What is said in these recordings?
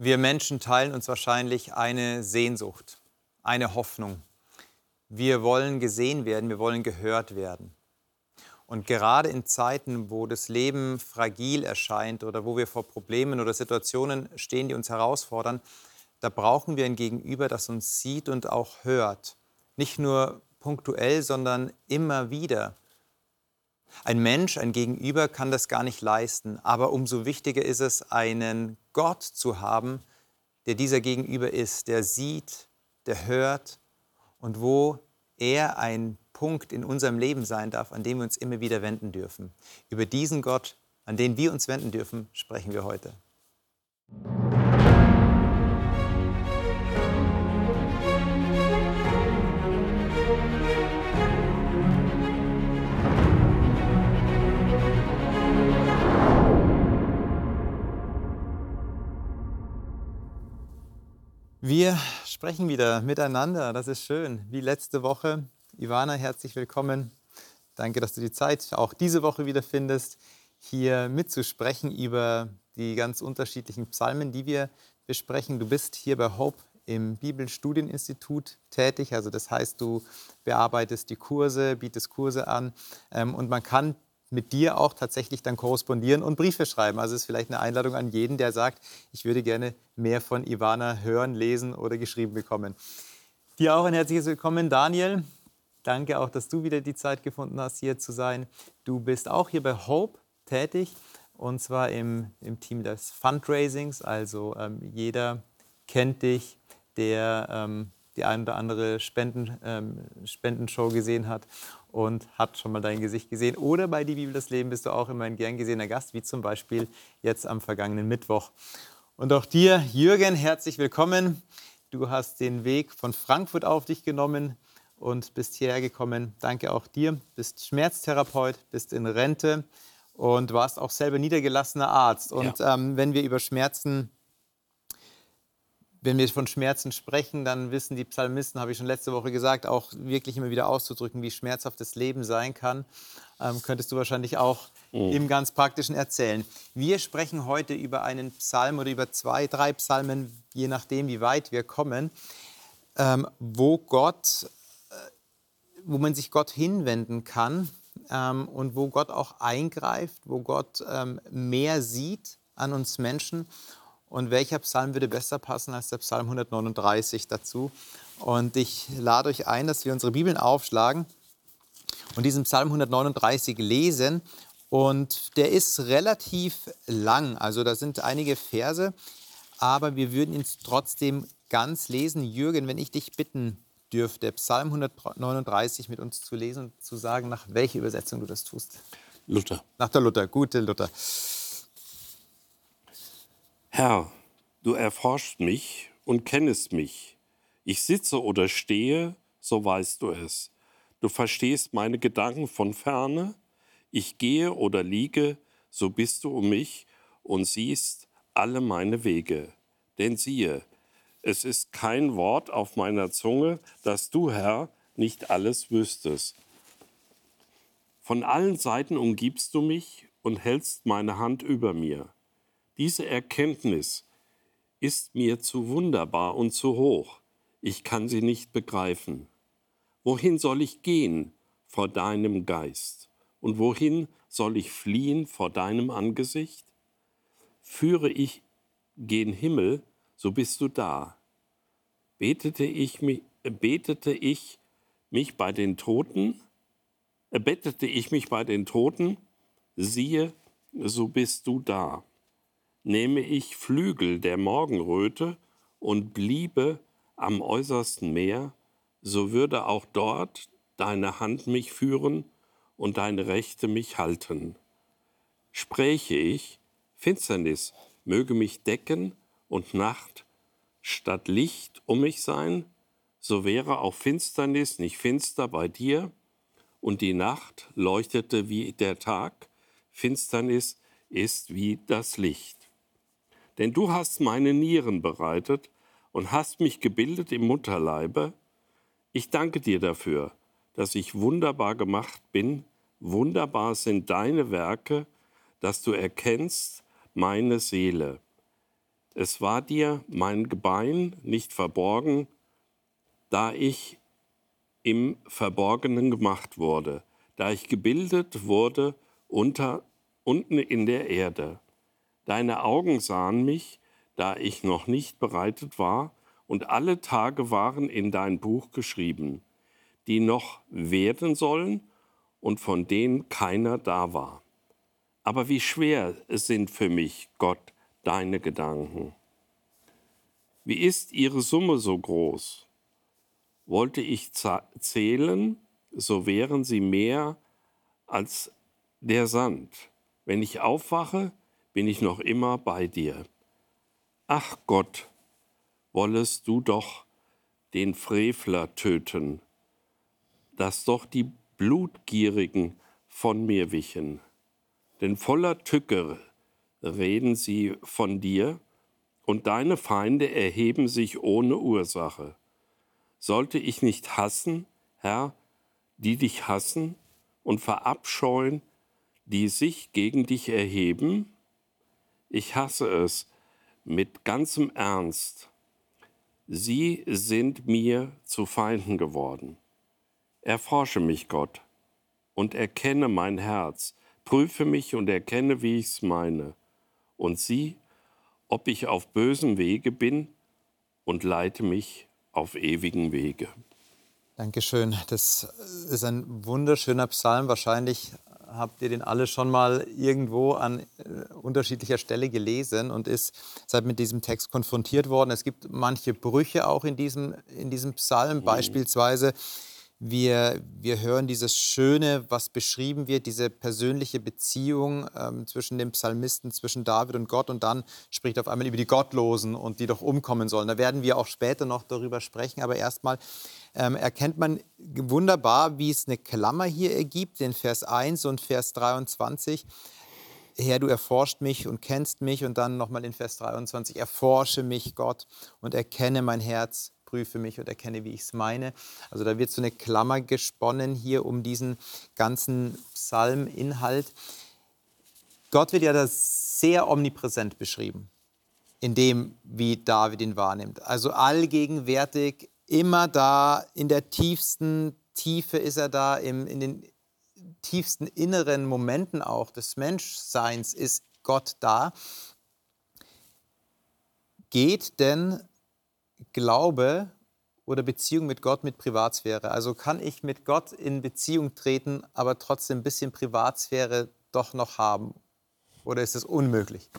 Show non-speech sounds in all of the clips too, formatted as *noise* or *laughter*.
Wir Menschen teilen uns wahrscheinlich eine Sehnsucht, eine Hoffnung. Wir wollen gesehen werden, wir wollen gehört werden. Und gerade in Zeiten, wo das Leben fragil erscheint oder wo wir vor Problemen oder Situationen stehen, die uns herausfordern, da brauchen wir ein Gegenüber, das uns sieht und auch hört. Nicht nur punktuell, sondern immer wieder. Ein Mensch, ein Gegenüber kann das gar nicht leisten, aber umso wichtiger ist es, einen Gott zu haben, der dieser Gegenüber ist, der sieht, der hört und wo er ein Punkt in unserem Leben sein darf, an dem wir uns immer wieder wenden dürfen. Über diesen Gott, an den wir uns wenden dürfen, sprechen wir heute. Wir sprechen wieder miteinander, das ist schön. Wie letzte Woche. Ivana, herzlich willkommen. Danke, dass du die Zeit auch diese Woche wieder findest, hier mitzusprechen über die ganz unterschiedlichen Psalmen, die wir besprechen. Du bist hier bei Hope im Bibelstudieninstitut tätig, also das heißt, du bearbeitest die Kurse, bietest Kurse an ähm, und man kann mit dir auch tatsächlich dann korrespondieren und Briefe schreiben. Also ist vielleicht eine Einladung an jeden, der sagt, ich würde gerne mehr von Ivana hören, lesen oder geschrieben bekommen. Dir auch ein herzliches Willkommen, Daniel. Danke auch, dass du wieder die Zeit gefunden hast, hier zu sein. Du bist auch hier bei Hope tätig und zwar im, im Team des Fundraisings. Also ähm, jeder kennt dich, der ähm, die ein oder andere Spenden, ähm, Spendenshow gesehen hat und hat schon mal dein Gesicht gesehen. Oder bei Die Bibel das Leben bist du auch immer ein gern gesehener Gast, wie zum Beispiel jetzt am vergangenen Mittwoch. Und auch dir, Jürgen, herzlich willkommen. Du hast den Weg von Frankfurt auf dich genommen und bist hierher gekommen. Danke auch dir. Bist Schmerztherapeut, bist in Rente und warst auch selber niedergelassener Arzt. Und ja. ähm, wenn wir über Schmerzen wenn wir von Schmerzen sprechen, dann wissen die Psalmisten, habe ich schon letzte Woche gesagt, auch wirklich immer wieder auszudrücken, wie schmerzhaft das Leben sein kann. Ähm, könntest du wahrscheinlich auch mhm. im ganz Praktischen erzählen. Wir sprechen heute über einen Psalm oder über zwei, drei Psalmen, je nachdem, wie weit wir kommen, ähm, wo Gott, äh, wo man sich Gott hinwenden kann ähm, und wo Gott auch eingreift, wo Gott ähm, mehr sieht an uns Menschen und welcher Psalm würde besser passen als der Psalm 139 dazu? Und ich lade euch ein, dass wir unsere Bibeln aufschlagen und diesen Psalm 139 lesen. Und der ist relativ lang, also da sind einige Verse, aber wir würden ihn trotzdem ganz lesen. Jürgen, wenn ich dich bitten dürfte, Psalm 139 mit uns zu lesen und zu sagen, nach welcher Übersetzung du das tust. Luther. Nach der Luther, gute Luther. Herr, du erforschst mich und kennest mich. Ich sitze oder stehe, so weißt du es. Du verstehst meine Gedanken von ferne. Ich gehe oder liege, so bist du um mich und siehst alle meine Wege. Denn siehe, es ist kein Wort auf meiner Zunge, dass du, Herr, nicht alles wüsstest. Von allen Seiten umgibst du mich und hältst meine Hand über mir. Diese Erkenntnis ist mir zu wunderbar und zu hoch. Ich kann sie nicht begreifen. Wohin soll ich gehen vor deinem Geist? Und wohin soll ich fliehen vor deinem Angesicht? Führe ich gen Himmel, so bist du da. Betete ich mich, betete ich mich bei den Toten, bettete ich mich bei den Toten, siehe, so bist du da nähme ich Flügel der Morgenröte und bliebe am äußersten Meer, so würde auch dort deine Hand mich führen und deine Rechte mich halten. Spräche ich, Finsternis möge mich decken und Nacht statt Licht um mich sein, so wäre auch Finsternis nicht finster bei dir, und die Nacht leuchtete wie der Tag, Finsternis ist wie das Licht. Denn du hast meine Nieren bereitet und hast mich gebildet im Mutterleibe. Ich danke dir dafür, dass ich wunderbar gemacht bin. Wunderbar sind deine Werke, dass du erkennst meine Seele. Es war dir mein Gebein nicht verborgen, da ich im Verborgenen gemacht wurde, da ich gebildet wurde unter, unten in der Erde. Deine Augen sahen mich, da ich noch nicht bereitet war, und alle Tage waren in dein Buch geschrieben, die noch werden sollen und von denen keiner da war. Aber wie schwer sind für mich, Gott, deine Gedanken. Wie ist ihre Summe so groß? Wollte ich zählen, so wären sie mehr als der Sand. Wenn ich aufwache, bin ich noch immer bei dir. Ach Gott, wollest du doch den Frevler töten, dass doch die Blutgierigen von mir wichen. Denn voller Tücke reden sie von dir, und deine Feinde erheben sich ohne Ursache. Sollte ich nicht hassen, Herr, die dich hassen, und verabscheuen, die sich gegen dich erheben? Ich hasse es mit ganzem Ernst. Sie sind mir zu Feinden geworden. Erforsche mich, Gott, und erkenne mein Herz, prüfe mich und erkenne, wie ich's meine, und sieh, ob ich auf bösem Wege bin, und leite mich auf ewigen Wege. Dankeschön. Das ist ein wunderschöner Psalm. Wahrscheinlich habt ihr den alle schon mal irgendwo an äh, unterschiedlicher Stelle gelesen und ist seid mit diesem Text konfrontiert worden. Es gibt manche Brüche auch in diesem, in diesem Psalm, mhm. beispielsweise wir, wir hören dieses Schöne, was beschrieben wird, diese persönliche Beziehung ähm, zwischen dem Psalmisten, zwischen David und Gott. Und dann spricht auf einmal über die Gottlosen und die doch umkommen sollen. Da werden wir auch später noch darüber sprechen. Aber erstmal ähm, erkennt man wunderbar, wie es eine Klammer hier ergibt, in Vers 1 und Vers 23. Herr, du erforscht mich und kennst mich. Und dann nochmal in Vers 23, erforsche mich, Gott, und erkenne mein Herz prüfe mich und erkenne, wie ich es meine. Also da wird so eine Klammer gesponnen hier um diesen ganzen Psalminhalt. Gott wird ja da sehr omnipräsent beschrieben, in dem, wie David ihn wahrnimmt. Also allgegenwärtig, immer da, in der tiefsten Tiefe ist er da, im, in den tiefsten inneren Momenten auch des Menschseins ist Gott da. Geht denn Glaube oder Beziehung mit Gott mit Privatsphäre? Also kann ich mit Gott in Beziehung treten, aber trotzdem ein bisschen Privatsphäre doch noch haben? Oder ist es unmöglich?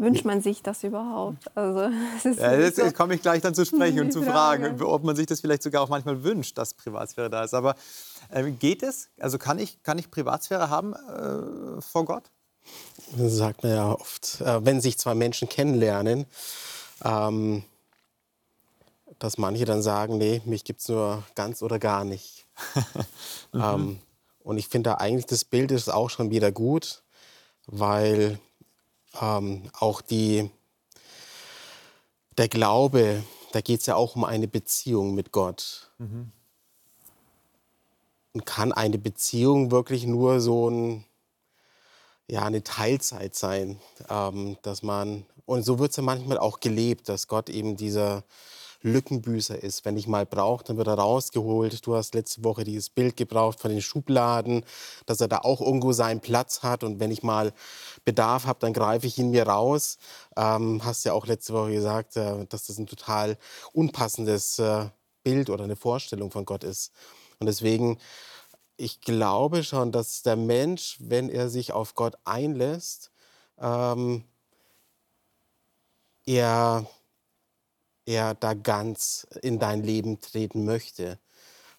Wünscht man sich das überhaupt? Also, ja, jetzt so komme ich gleich dann zu sprechen und *laughs* zu fragen, ob man sich das vielleicht sogar auch manchmal wünscht, dass Privatsphäre da ist. Aber äh, geht es? Also kann ich, kann ich Privatsphäre haben äh, vor Gott? Das sagt man ja oft, äh, wenn sich zwei Menschen kennenlernen, ähm, dass manche dann sagen, nee, mich gibt es nur ganz oder gar nicht. *laughs* mhm. ähm, und ich finde da eigentlich, das Bild ist auch schon wieder gut, weil ähm, auch die, der Glaube, da geht es ja auch um eine Beziehung mit Gott. Mhm. Und kann eine Beziehung wirklich nur so ein ja, eine Teilzeit sein, ähm, dass man, und so wird es ja manchmal auch gelebt, dass Gott eben dieser Lückenbüßer ist. Wenn ich mal brauche, dann wird er rausgeholt. Du hast letzte Woche dieses Bild gebraucht von den Schubladen, dass er da auch irgendwo seinen Platz hat. Und wenn ich mal Bedarf habe, dann greife ich ihn mir raus. Ähm, hast ja auch letzte Woche gesagt, äh, dass das ein total unpassendes äh, Bild oder eine Vorstellung von Gott ist. Und deswegen ich glaube schon, dass der Mensch, wenn er sich auf Gott einlässt, ähm, er, er da ganz in dein Leben treten möchte.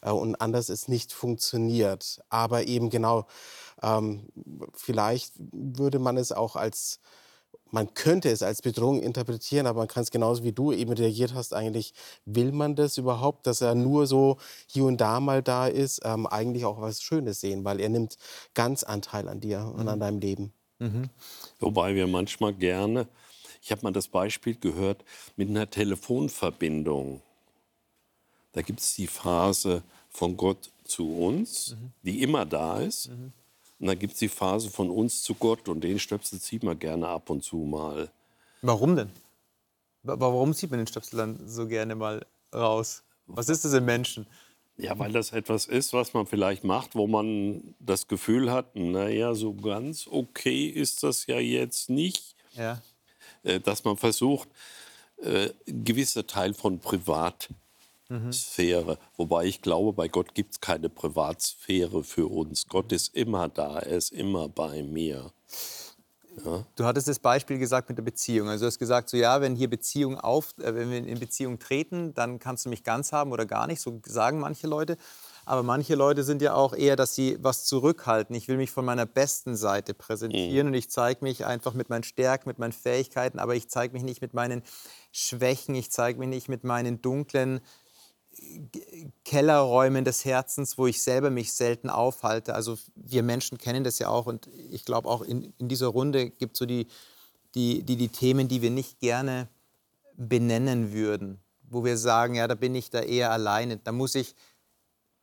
Äh, und anders es nicht funktioniert. Aber eben genau, ähm, vielleicht würde man es auch als man könnte es als Bedrohung interpretieren, aber man kann es genauso wie du eben reagiert hast, eigentlich will man das überhaupt, dass er nur so hier und da mal da ist, ähm, eigentlich auch was Schönes sehen, weil er nimmt ganz Anteil an dir und an mhm. deinem Leben. Mhm. Wobei wir manchmal gerne, ich habe mal das Beispiel gehört, mit einer Telefonverbindung. Da gibt es die Phrase von Gott zu uns, mhm. die immer da ist. Mhm. Und dann gibt es die Phase von uns zu Gott und den Stöpsel zieht man gerne ab und zu mal. Warum denn? Warum zieht man den Stöpsel dann so gerne mal raus? Was ist das im Menschen? Ja, weil das etwas ist, was man vielleicht macht, wo man das Gefühl hat, naja, so ganz okay ist das ja jetzt nicht. Ja. Äh, dass man versucht, äh, gewisse Teil von Privatsphäre, mhm. wobei ich glaube, bei Gott gibt es keine Privatsphäre für uns. Gott ist immer da, er ist immer bei mir. Ja. Du hattest das Beispiel gesagt mit der Beziehung. Also du hast gesagt, so ja, wenn hier Beziehung auf, äh, wenn wir in Beziehung treten, dann kannst du mich ganz haben oder gar nicht. So sagen manche Leute. Aber manche Leute sind ja auch eher, dass sie was zurückhalten. Ich will mich von meiner besten Seite präsentieren mhm. und ich zeige mich einfach mit meinen Stärken, mit meinen Fähigkeiten, aber ich zeige mich nicht mit meinen Schwächen, ich zeige mich nicht mit meinen dunklen Kellerräumen des Herzens, wo ich selber mich selten aufhalte. Also wir Menschen kennen das ja auch und ich glaube auch in, in dieser Runde gibt es so die, die, die, die Themen, die wir nicht gerne benennen würden, wo wir sagen, ja, da bin ich da eher alleine, da muss ich,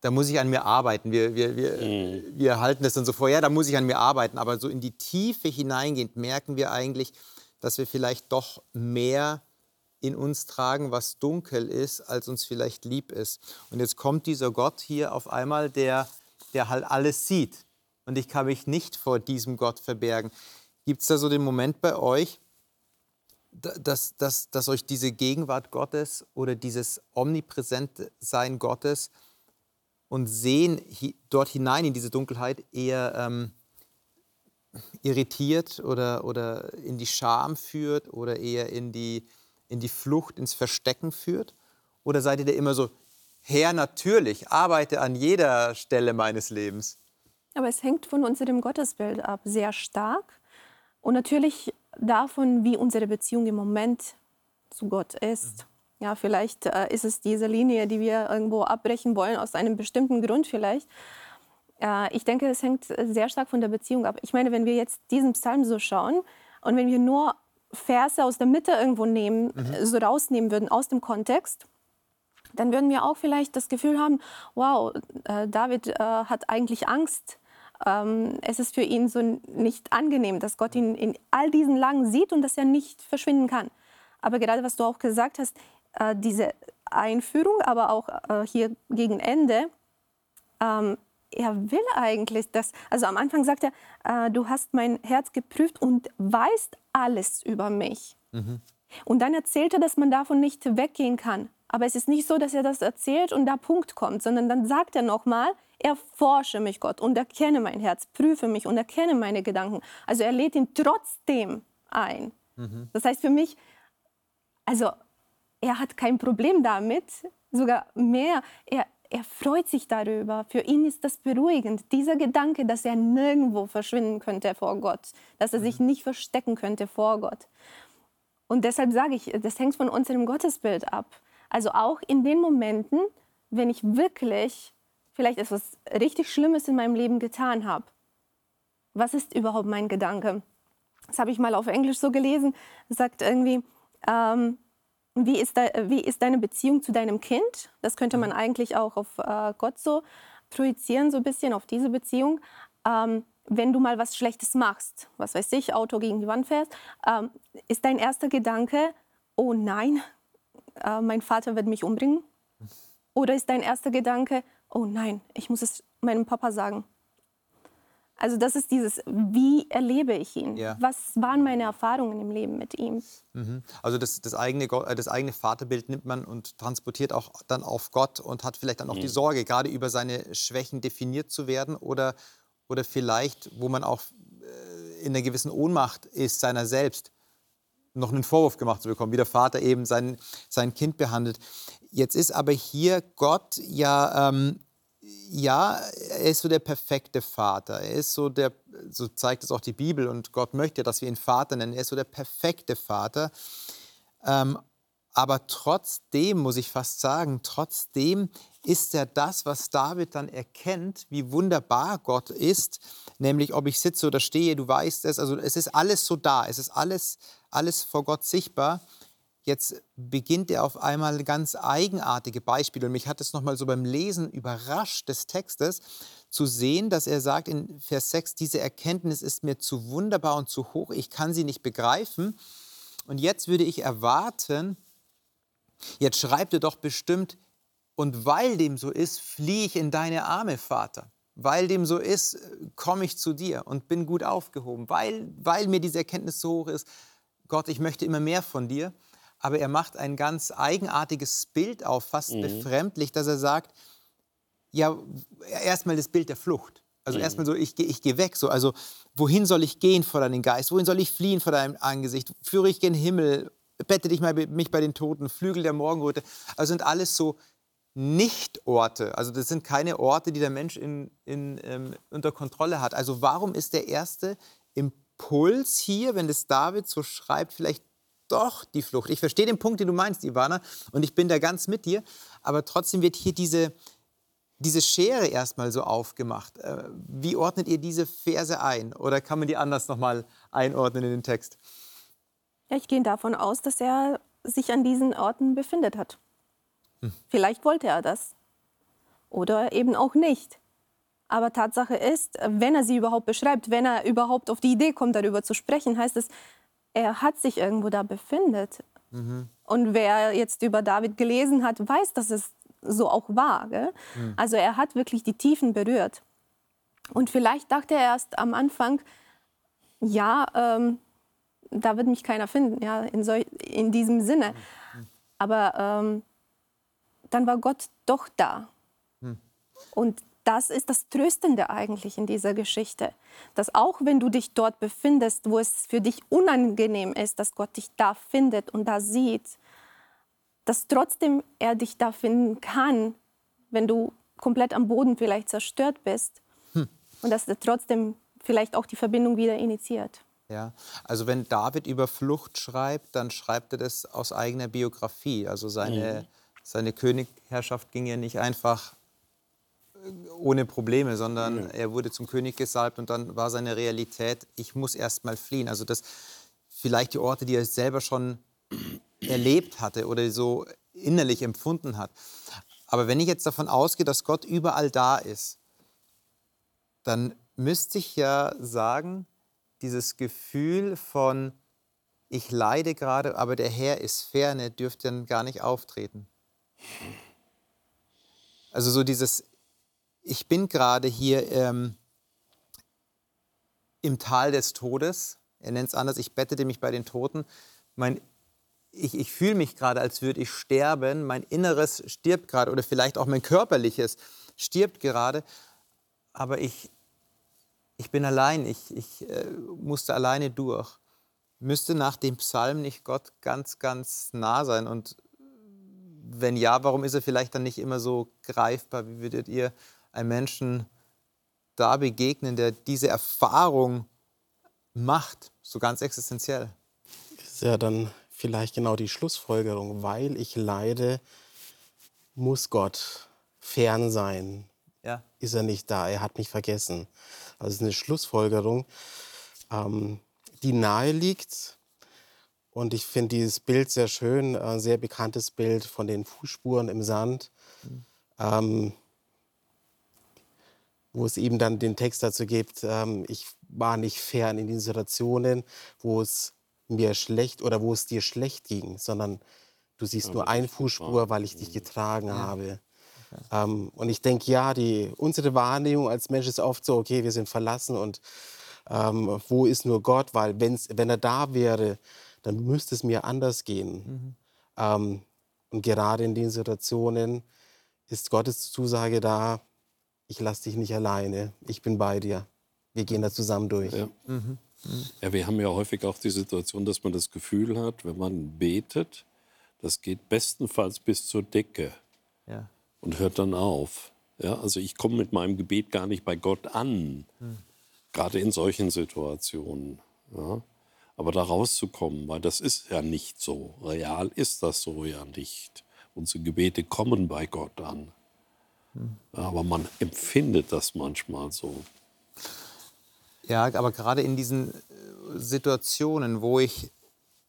da muss ich an mir arbeiten. Wir, wir, wir, mhm. wir halten das dann so vor, ja, da muss ich an mir arbeiten, aber so in die Tiefe hineingehend merken wir eigentlich, dass wir vielleicht doch mehr in uns tragen, was dunkel ist, als uns vielleicht lieb ist. Und jetzt kommt dieser Gott hier auf einmal, der, der halt alles sieht. Und ich kann mich nicht vor diesem Gott verbergen. Gibt es da so den Moment bei euch, dass, dass, dass euch diese Gegenwart Gottes oder dieses omnipräsente Sein Gottes und Sehen dort hinein in diese Dunkelheit eher ähm, irritiert oder, oder in die Scham führt oder eher in die, in die Flucht, ins Verstecken führt? Oder seid ihr da immer so, Herr, natürlich, arbeite an jeder Stelle meines Lebens? Aber es hängt von unserem Gottesbild ab, sehr stark. Und natürlich davon, wie unsere Beziehung im Moment zu Gott ist. Mhm. Ja, vielleicht äh, ist es diese Linie, die wir irgendwo abbrechen wollen, aus einem bestimmten Grund vielleicht. Äh, ich denke, es hängt sehr stark von der Beziehung ab. Ich meine, wenn wir jetzt diesen Psalm so schauen und wenn wir nur Verse aus der Mitte irgendwo nehmen, mhm. so rausnehmen würden aus dem Kontext, dann würden wir auch vielleicht das Gefühl haben, wow, äh, David äh, hat eigentlich Angst. Ähm, es ist für ihn so nicht angenehm, dass Gott ihn in all diesen Lagen sieht und dass er nicht verschwinden kann. Aber gerade was du auch gesagt hast, äh, diese Einführung, aber auch äh, hier gegen Ende, ähm, er will eigentlich das. Also am Anfang sagt er, äh, du hast mein Herz geprüft und weißt alles über mich. Mhm. Und dann erzählt er, dass man davon nicht weggehen kann. Aber es ist nicht so, dass er das erzählt und da Punkt kommt, sondern dann sagt er nochmal, erforsche mich Gott und erkenne mein Herz, prüfe mich und erkenne meine Gedanken. Also er lädt ihn trotzdem ein. Mhm. Das heißt für mich, also er hat kein Problem damit, sogar mehr. Er, er freut sich darüber. Für ihn ist das beruhigend. Dieser Gedanke, dass er nirgendwo verschwinden könnte vor Gott, dass er sich mhm. nicht verstecken könnte vor Gott. Und deshalb sage ich, das hängt von unserem Gottesbild ab. Also auch in den Momenten, wenn ich wirklich vielleicht etwas richtig Schlimmes in meinem Leben getan habe. Was ist überhaupt mein Gedanke? Das habe ich mal auf Englisch so gelesen. Sagt irgendwie, ähm, wie ist, de, wie ist deine Beziehung zu deinem Kind? Das könnte man mhm. eigentlich auch auf äh, Gott so projizieren, so ein bisschen auf diese Beziehung. Ähm, wenn du mal was Schlechtes machst, was weiß ich, Auto gegen die Wand fährst, ähm, ist dein erster Gedanke, oh nein, äh, mein Vater wird mich umbringen? Oder ist dein erster Gedanke, oh nein, ich muss es meinem Papa sagen? Also das ist dieses, wie erlebe ich ihn? Ja. Was waren meine Erfahrungen im Leben mit ihm? Mhm. Also das, das, eigene, äh, das eigene Vaterbild nimmt man und transportiert auch dann auf Gott und hat vielleicht dann auch mhm. die Sorge, gerade über seine Schwächen definiert zu werden oder, oder vielleicht, wo man auch äh, in einer gewissen Ohnmacht ist seiner selbst, noch einen Vorwurf gemacht zu bekommen, wie der Vater eben sein, sein Kind behandelt. Jetzt ist aber hier Gott ja ähm, ja, er ist so der perfekte Vater. Er ist so der, so zeigt es auch die Bibel und Gott möchte, dass wir ihn Vater nennen. Er ist so der perfekte Vater. Ähm, aber trotzdem, muss ich fast sagen, trotzdem ist er das, was David dann erkennt, wie wunderbar Gott ist, nämlich ob ich sitze oder stehe, du weißt es, also es ist alles so da, es ist alles, alles vor Gott sichtbar. Jetzt beginnt er auf einmal ganz eigenartige Beispiele. Und mich hat es nochmal so beim Lesen überrascht des Textes, zu sehen, dass er sagt in Vers 6, diese Erkenntnis ist mir zu wunderbar und zu hoch, ich kann sie nicht begreifen. Und jetzt würde ich erwarten, jetzt schreibt er doch bestimmt, und weil dem so ist, fliehe ich in deine Arme, Vater. Weil dem so ist, komme ich zu dir und bin gut aufgehoben. Weil, weil mir diese Erkenntnis so hoch ist, Gott, ich möchte immer mehr von dir. Aber er macht ein ganz eigenartiges Bild auf, fast mhm. befremdlich, dass er sagt, ja, erstmal das Bild der Flucht. Also mhm. erstmal so, ich, ich gehe weg. So, also wohin soll ich gehen vor deinem Geist? Wohin soll ich fliehen vor deinem Angesicht? Führe ich gen Himmel? Bette dich mal mich bei den Toten? Flügel der Morgenröte? Also sind alles so nicht-Orte. Also das sind keine Orte, die der Mensch in, in, ähm, unter Kontrolle hat. Also warum ist der erste Impuls hier, wenn das David so schreibt, vielleicht doch die Flucht? Ich verstehe den Punkt, den du meinst, Ivana, und ich bin da ganz mit dir. Aber trotzdem wird hier diese, diese Schere erstmal so aufgemacht. Äh, wie ordnet ihr diese Verse ein? Oder kann man die anders nochmal einordnen in den Text? Ja, ich gehe davon aus, dass er sich an diesen Orten befindet hat. Vielleicht wollte er das oder eben auch nicht. Aber Tatsache ist, wenn er sie überhaupt beschreibt, wenn er überhaupt auf die Idee kommt, darüber zu sprechen, heißt es, er hat sich irgendwo da befindet. Mhm. Und wer jetzt über David gelesen hat, weiß, dass es so auch war. Mhm. Also er hat wirklich die Tiefen berührt. Und vielleicht dachte er erst am Anfang, ja, ähm, da wird mich keiner finden, ja, in, so, in diesem Sinne. Mhm. Aber ähm, dann war Gott doch da. Hm. Und das ist das Tröstende eigentlich in dieser Geschichte, dass auch wenn du dich dort befindest, wo es für dich unangenehm ist, dass Gott dich da findet und da sieht, dass trotzdem er dich da finden kann, wenn du komplett am Boden vielleicht zerstört bist hm. und dass er trotzdem vielleicht auch die Verbindung wieder initiiert. Ja, also wenn David über Flucht schreibt, dann schreibt er das aus eigener Biografie, also seine mhm seine Königherrschaft ging ja nicht einfach ohne Probleme, sondern ja. er wurde zum König gesalbt und dann war seine Realität, ich muss erst mal fliehen. Also das vielleicht die Orte, die er selber schon *clears throat* erlebt hatte oder so innerlich empfunden hat. Aber wenn ich jetzt davon ausgehe, dass Gott überall da ist, dann müsste ich ja sagen, dieses Gefühl von ich leide gerade, aber der Herr ist ferne, dürfte dann gar nicht auftreten. Also so dieses, ich bin gerade hier ähm, im Tal des Todes. Er nennt es anders, ich bettete mich bei den Toten. Mein, ich, ich fühle mich gerade, als würde ich sterben. Mein Inneres stirbt gerade oder vielleicht auch mein Körperliches stirbt gerade. Aber ich, ich bin allein, ich, ich äh, musste alleine durch. Müsste nach dem Psalm nicht Gott ganz, ganz nah sein und wenn ja, warum ist er vielleicht dann nicht immer so greifbar? Wie würdet ihr einem Menschen da begegnen, der diese Erfahrung macht, so ganz existenziell? Ist ja dann vielleicht genau die Schlussfolgerung. Weil ich leide, muss Gott fern sein. Ja. Ist er nicht da? Er hat mich vergessen. Also es ist eine Schlussfolgerung, ähm, die nahe liegt, und ich finde dieses Bild sehr schön, ein sehr bekanntes Bild von den Fußspuren im Sand, mhm. ähm, wo es eben dann den Text dazu gibt, ähm, ich war nicht fern in den Situationen, wo es mir schlecht oder wo es dir schlecht ging, sondern du siehst ja, nur eine Fußspur, weil ich dich getragen ja. habe. Okay. Ähm, und ich denke, ja, die, unsere Wahrnehmung als Mensch ist oft so, okay, wir sind verlassen und ähm, wo ist nur Gott? Weil wenn's, wenn er da wäre, dann müsste es mir anders gehen. Mhm. Ähm, und gerade in den Situationen ist Gottes Zusage da, ich lasse dich nicht alleine, ich bin bei dir. Wir gehen da zusammen durch. Ja. Mhm. Mhm. ja, wir haben ja häufig auch die Situation, dass man das Gefühl hat, wenn man betet, das geht bestenfalls bis zur Decke ja. und hört dann auf. Ja, also ich komme mit meinem Gebet gar nicht bei Gott an, mhm. gerade in solchen Situationen. Ja. Aber da rauszukommen, weil das ist ja nicht so. Real ist das so ja nicht. Unsere Gebete kommen bei Gott an. Aber man empfindet das manchmal so. Ja, aber gerade in diesen äh, Situationen, wo ich,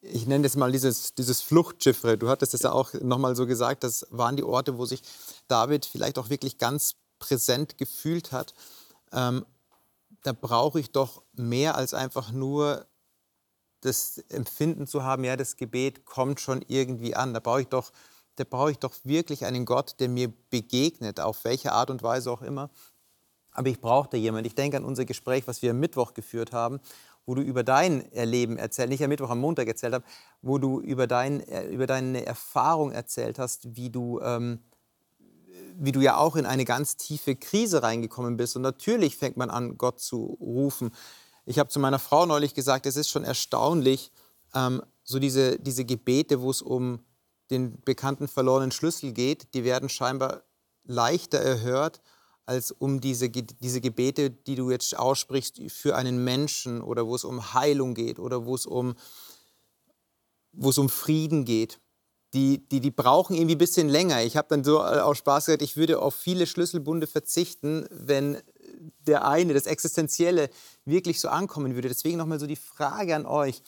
ich nenne das mal dieses, dieses Fluchtschiffre, du hattest es ja auch nochmal so gesagt, das waren die Orte, wo sich David vielleicht auch wirklich ganz präsent gefühlt hat, ähm, da brauche ich doch mehr als einfach nur das Empfinden zu haben, ja, das Gebet kommt schon irgendwie an. Da brauche ich doch, da brauche ich doch wirklich einen Gott, der mir begegnet, auf welche Art und Weise auch immer. Aber ich brauche da jemanden. Ich denke an unser Gespräch, was wir am Mittwoch geführt haben, wo du über dein Erleben erzählt, nicht am Mittwoch, am Montag erzählt hast, wo du über, dein, äh, über deine Erfahrung erzählt hast, wie du, ähm, wie du ja auch in eine ganz tiefe Krise reingekommen bist. Und natürlich fängt man an, Gott zu rufen. Ich habe zu meiner Frau neulich gesagt, es ist schon erstaunlich, ähm, so diese, diese Gebete, wo es um den bekannten verlorenen Schlüssel geht, die werden scheinbar leichter erhört als um diese, diese Gebete, die du jetzt aussprichst für einen Menschen oder wo es um Heilung geht oder wo es um, wo es um Frieden geht. Die, die, die brauchen irgendwie ein bisschen länger. Ich habe dann so aus Spaß gesagt, ich würde auf viele Schlüsselbunde verzichten, wenn der eine, das Existenzielle, wirklich so ankommen würde. Deswegen nochmal so die Frage an euch.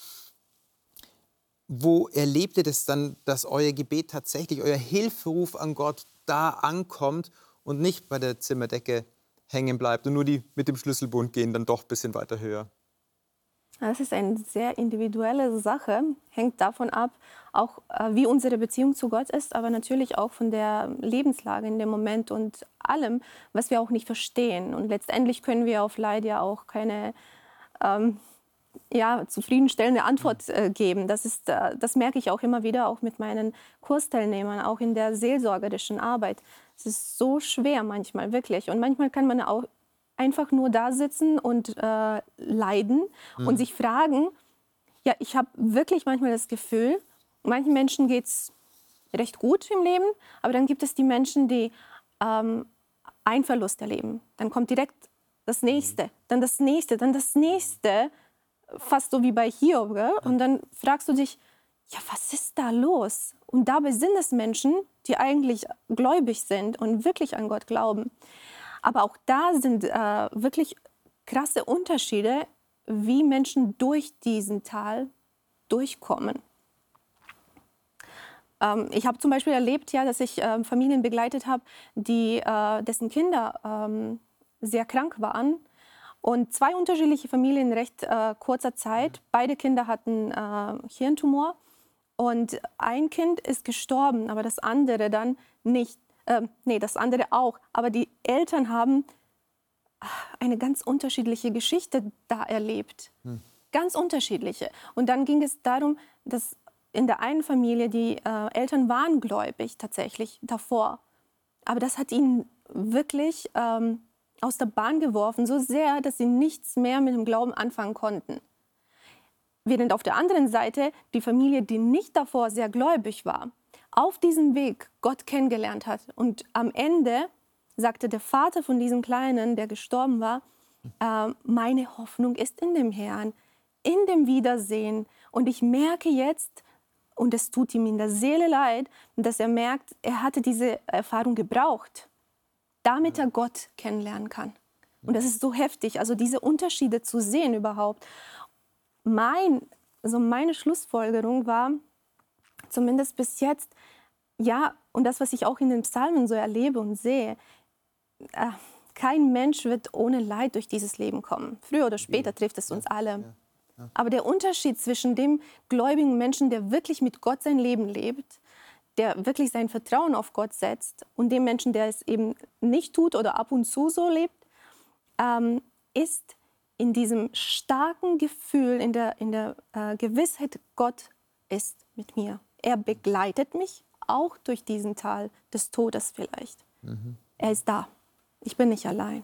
Wo erlebt ihr das dann, dass euer Gebet tatsächlich, euer Hilferuf an Gott da ankommt und nicht bei der Zimmerdecke hängen bleibt und nur die mit dem Schlüsselbund gehen dann doch ein bisschen weiter höher. Das ist eine sehr individuelle Sache, hängt davon ab, auch äh, wie unsere Beziehung zu Gott ist, aber natürlich auch von der Lebenslage in dem Moment und allem, was wir auch nicht verstehen. Und letztendlich können wir auf Leid ja auch keine ähm, ja, zufriedenstellende Antwort äh, geben. Das, ist, äh, das merke ich auch immer wieder, auch mit meinen Kursteilnehmern, auch in der seelsorgerischen Arbeit. Es ist so schwer manchmal, wirklich. Und manchmal kann man auch einfach nur da sitzen und äh, leiden mhm. und sich fragen, ja, ich habe wirklich manchmal das Gefühl, manchen Menschen geht es recht gut im Leben, aber dann gibt es die Menschen, die ähm, einen Verlust erleben. Dann kommt direkt das nächste, dann das nächste, dann das nächste, fast so wie bei Hiob. Gell? Und dann fragst du dich, ja, was ist da los? Und dabei sind es Menschen, die eigentlich gläubig sind und wirklich an Gott glauben. Aber auch da sind äh, wirklich krasse Unterschiede, wie Menschen durch diesen Tal durchkommen. Ähm, ich habe zum Beispiel erlebt, ja, dass ich äh, Familien begleitet habe, die, äh, dessen Kinder ähm, sehr krank waren. Und zwei unterschiedliche Familien in recht äh, kurzer Zeit. Beide Kinder hatten äh, Hirntumor. Und ein Kind ist gestorben, aber das andere dann nicht. Äh, nee, das andere auch. Aber die Eltern haben ah, eine ganz unterschiedliche Geschichte da erlebt. Hm. Ganz unterschiedliche. Und dann ging es darum, dass in der einen Familie die äh, Eltern waren gläubig tatsächlich davor. Aber das hat ihnen wirklich ähm, aus der Bahn geworfen, so sehr, dass sie nichts mehr mit dem Glauben anfangen konnten. Während auf der anderen Seite die Familie, die nicht davor sehr gläubig war, auf diesem Weg Gott kennengelernt hat. Und am Ende sagte der Vater von diesem Kleinen, der gestorben war, äh, meine Hoffnung ist in dem Herrn, in dem Wiedersehen. Und ich merke jetzt, und es tut ihm in der Seele leid, dass er merkt, er hatte diese Erfahrung gebraucht, damit er Gott kennenlernen kann. Und das ist so heftig, also diese Unterschiede zu sehen überhaupt mein, also meine Schlussfolgerung war, zumindest bis jetzt, ja, und das, was ich auch in den Psalmen so erlebe und sehe, äh, kein Mensch wird ohne Leid durch dieses Leben kommen. Früher oder später trifft es uns alle. Aber der Unterschied zwischen dem gläubigen Menschen, der wirklich mit Gott sein Leben lebt, der wirklich sein Vertrauen auf Gott setzt, und dem Menschen, der es eben nicht tut oder ab und zu so lebt, ähm, ist, in diesem starken Gefühl, in der, in der äh, Gewissheit, Gott ist mit mir. Er begleitet mich auch durch diesen Tal des Todes vielleicht. Mhm. Er ist da. Ich bin nicht allein.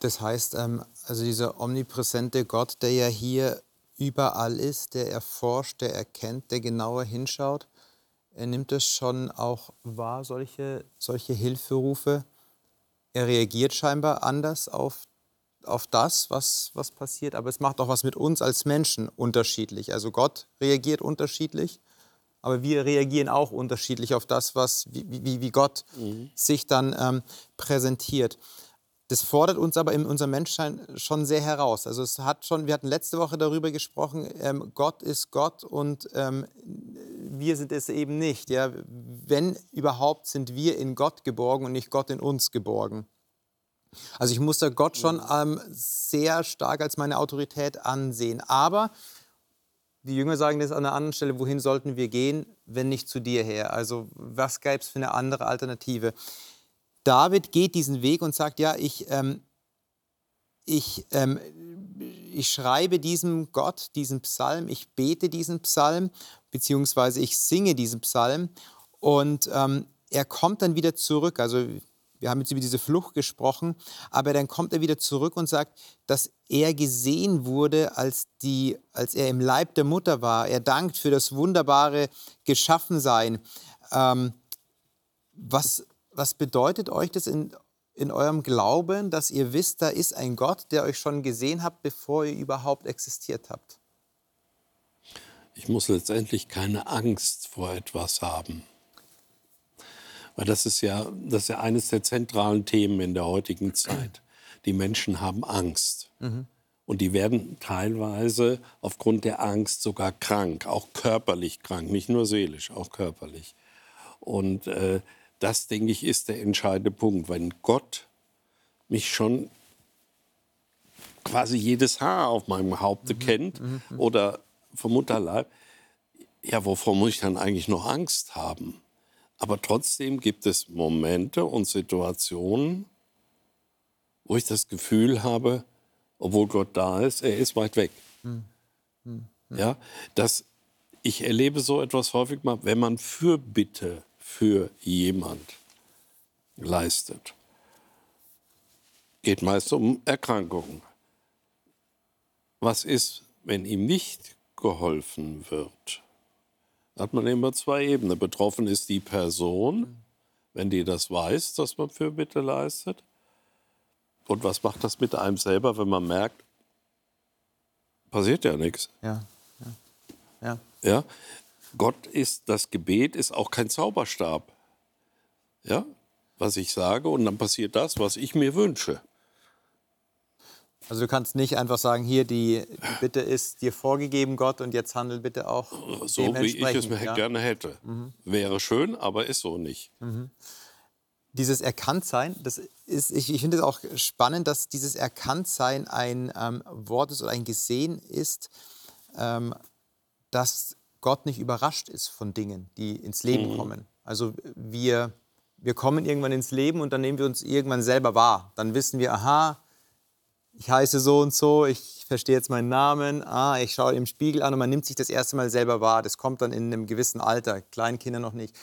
Das heißt, ähm, also dieser omnipräsente Gott, der ja hier überall ist, der erforscht, der erkennt, der genauer hinschaut, er nimmt es schon auch wahr, solche, solche Hilferufe. Er reagiert scheinbar anders auf auf das, was, was passiert, aber es macht auch was mit uns als Menschen unterschiedlich. Also Gott reagiert unterschiedlich, aber wir reagieren auch unterschiedlich auf das, was, wie, wie, wie Gott mhm. sich dann ähm, präsentiert. Das fordert uns aber in unserem Menschsein schon sehr heraus. Also es hat schon, wir hatten letzte Woche darüber gesprochen, ähm, Gott ist Gott und ähm, wir sind es eben nicht. Ja? Wenn überhaupt, sind wir in Gott geborgen und nicht Gott in uns geborgen. Also ich muss da Gott schon ähm, sehr stark als meine Autorität ansehen. Aber die Jünger sagen das an einer anderen Stelle, wohin sollten wir gehen, wenn nicht zu dir her? Also was gäbe es für eine andere Alternative? David geht diesen Weg und sagt, ja, ich, ähm, ich, ähm, ich schreibe diesem Gott diesen Psalm, ich bete diesen Psalm, beziehungsweise ich singe diesen Psalm und ähm, er kommt dann wieder zurück. Also wir haben jetzt über diese Flucht gesprochen, aber dann kommt er wieder zurück und sagt, dass er gesehen wurde, als, die, als er im Leib der Mutter war. Er dankt für das wunderbare Geschaffensein. Ähm, was, was bedeutet euch das in, in eurem Glauben, dass ihr wisst, da ist ein Gott, der euch schon gesehen hat, bevor ihr überhaupt existiert habt? Ich muss letztendlich keine Angst vor etwas haben. Weil das ist ja, das ist ja eines der zentralen Themen in der heutigen Zeit. Die Menschen haben Angst. Mhm. Und die werden teilweise aufgrund der Angst sogar krank, auch körperlich krank, nicht nur seelisch, auch körperlich. Und äh, das, denke ich, ist der entscheidende Punkt. Wenn Gott mich schon quasi jedes Haar auf meinem Haupte mhm. kennt mhm. mhm. oder vom Mutterleib, ja, wovor muss ich dann eigentlich noch Angst haben? Aber trotzdem gibt es Momente und Situationen, wo ich das Gefühl habe, obwohl Gott da ist, er ist weit weg. Hm. Hm. Hm. Ja, dass ich erlebe so etwas häufig mal, wenn man Fürbitte für jemand leistet. Geht meist um Erkrankungen. Was ist, wenn ihm nicht geholfen wird? hat man immer zwei Ebenen. Betroffen ist die Person, wenn die das weiß, dass man Fürbitte leistet. Und was macht das mit einem selber, wenn man merkt, passiert ja nichts. Ja, ja, ja. ja? Gott ist, das Gebet ist auch kein Zauberstab. Ja, was ich sage, und dann passiert das, was ich mir wünsche. Also du kannst nicht einfach sagen, hier die, die Bitte ist dir vorgegeben, Gott, und jetzt handel bitte auch so, wie ich es mir ja? gerne hätte. Mhm. Wäre schön, aber ist so nicht. Mhm. Dieses Erkanntsein, das ist, ich, ich finde es auch spannend, dass dieses Erkanntsein ein ähm, Wort ist oder ein Gesehen ist, ähm, dass Gott nicht überrascht ist von Dingen, die ins Leben mhm. kommen. Also wir, wir kommen irgendwann ins Leben und dann nehmen wir uns irgendwann selber wahr. Dann wissen wir, aha, ich heiße so und so, ich verstehe jetzt meinen Namen, ah, ich schaue im Spiegel an und man nimmt sich das erste Mal selber wahr. Das kommt dann in einem gewissen Alter, Kleinkinder noch nicht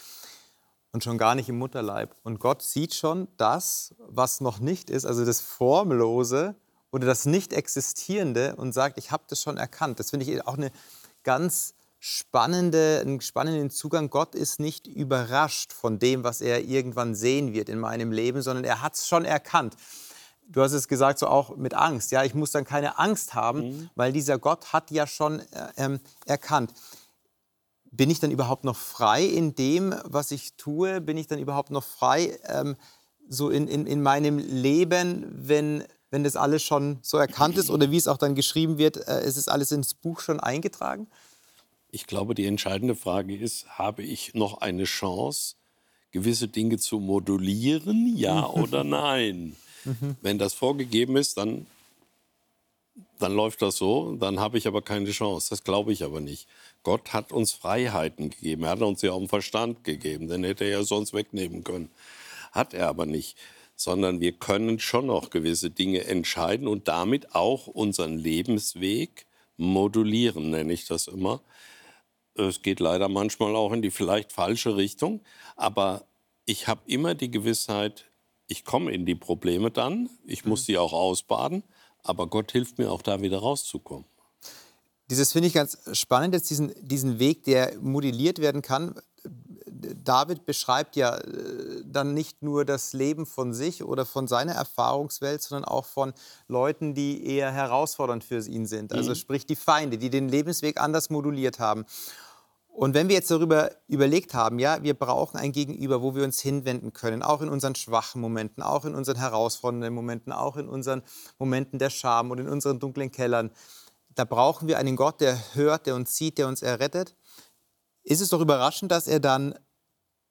und schon gar nicht im Mutterleib. Und Gott sieht schon das, was noch nicht ist, also das Formlose oder das Nicht-Existierende und sagt, ich habe das schon erkannt. Das finde ich auch eine ganz spannende, einen spannenden Zugang. Gott ist nicht überrascht von dem, was er irgendwann sehen wird in meinem Leben, sondern er hat es schon erkannt du hast es gesagt, so auch mit Angst. Ja, ich muss dann keine Angst haben, mhm. weil dieser Gott hat ja schon äh, ähm, erkannt. Bin ich dann überhaupt noch frei in dem, was ich tue? Bin ich dann überhaupt noch frei ähm, so in, in, in meinem Leben, wenn, wenn das alles schon so erkannt ist oder wie es auch dann geschrieben wird, äh, es ist alles ins Buch schon eingetragen? Ich glaube, die entscheidende Frage ist, habe ich noch eine Chance, gewisse Dinge zu modulieren, ja oder nein? Mhm. Wenn das vorgegeben ist, dann, dann läuft das so, dann habe ich aber keine Chance. Das glaube ich aber nicht. Gott hat uns Freiheiten gegeben. Er hat uns ja auch einen Verstand gegeben. Den hätte er ja sonst wegnehmen können. Hat er aber nicht. Sondern wir können schon noch gewisse Dinge entscheiden und damit auch unseren Lebensweg modulieren, nenne ich das immer. Es geht leider manchmal auch in die vielleicht falsche Richtung, aber ich habe immer die Gewissheit, ich komme in die Probleme dann, ich muss mhm. die auch ausbaden, aber Gott hilft mir auch da wieder rauszukommen. Dieses finde ich ganz spannend, jetzt diesen, diesen Weg, der modelliert werden kann. David beschreibt ja äh, dann nicht nur das Leben von sich oder von seiner Erfahrungswelt, sondern auch von Leuten, die eher herausfordernd für ihn sind. Also mhm. sprich die Feinde, die den Lebensweg anders moduliert haben. Und wenn wir jetzt darüber überlegt haben, ja, wir brauchen ein Gegenüber, wo wir uns hinwenden können, auch in unseren schwachen Momenten, auch in unseren herausfordernden Momenten, auch in unseren Momenten der Scham und in unseren dunklen Kellern, da brauchen wir einen Gott, der hört, der uns sieht, der uns errettet. Ist es doch überraschend, dass er dann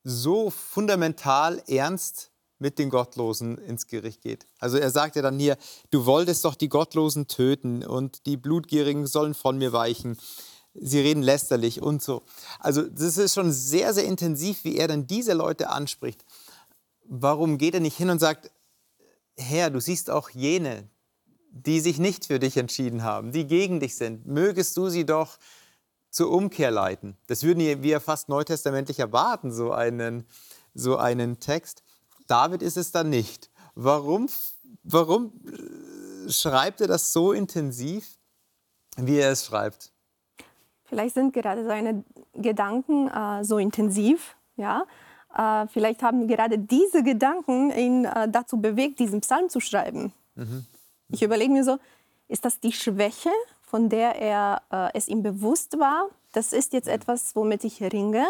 so fundamental ernst mit den Gottlosen ins Gericht geht. Also er sagt ja dann hier, du wolltest doch die Gottlosen töten und die Blutgierigen sollen von mir weichen. Sie reden lästerlich und so. Also das ist schon sehr, sehr intensiv, wie er dann diese Leute anspricht. Warum geht er nicht hin und sagt, Herr, du siehst auch jene, die sich nicht für dich entschieden haben, die gegen dich sind. Mögest du sie doch zur Umkehr leiten. Das würden wir fast neutestamentlich erwarten, so einen, so einen Text. David ist es dann nicht. Warum, warum äh, schreibt er das so intensiv, wie er es schreibt? Vielleicht sind gerade seine Gedanken äh, so intensiv, ja. Äh, vielleicht haben gerade diese Gedanken ihn äh, dazu bewegt, diesen Psalm zu schreiben. Mhm. Ich überlege mir so, ist das die Schwäche, von der er äh, es ihm bewusst war? Das ist jetzt etwas, womit ich ringe.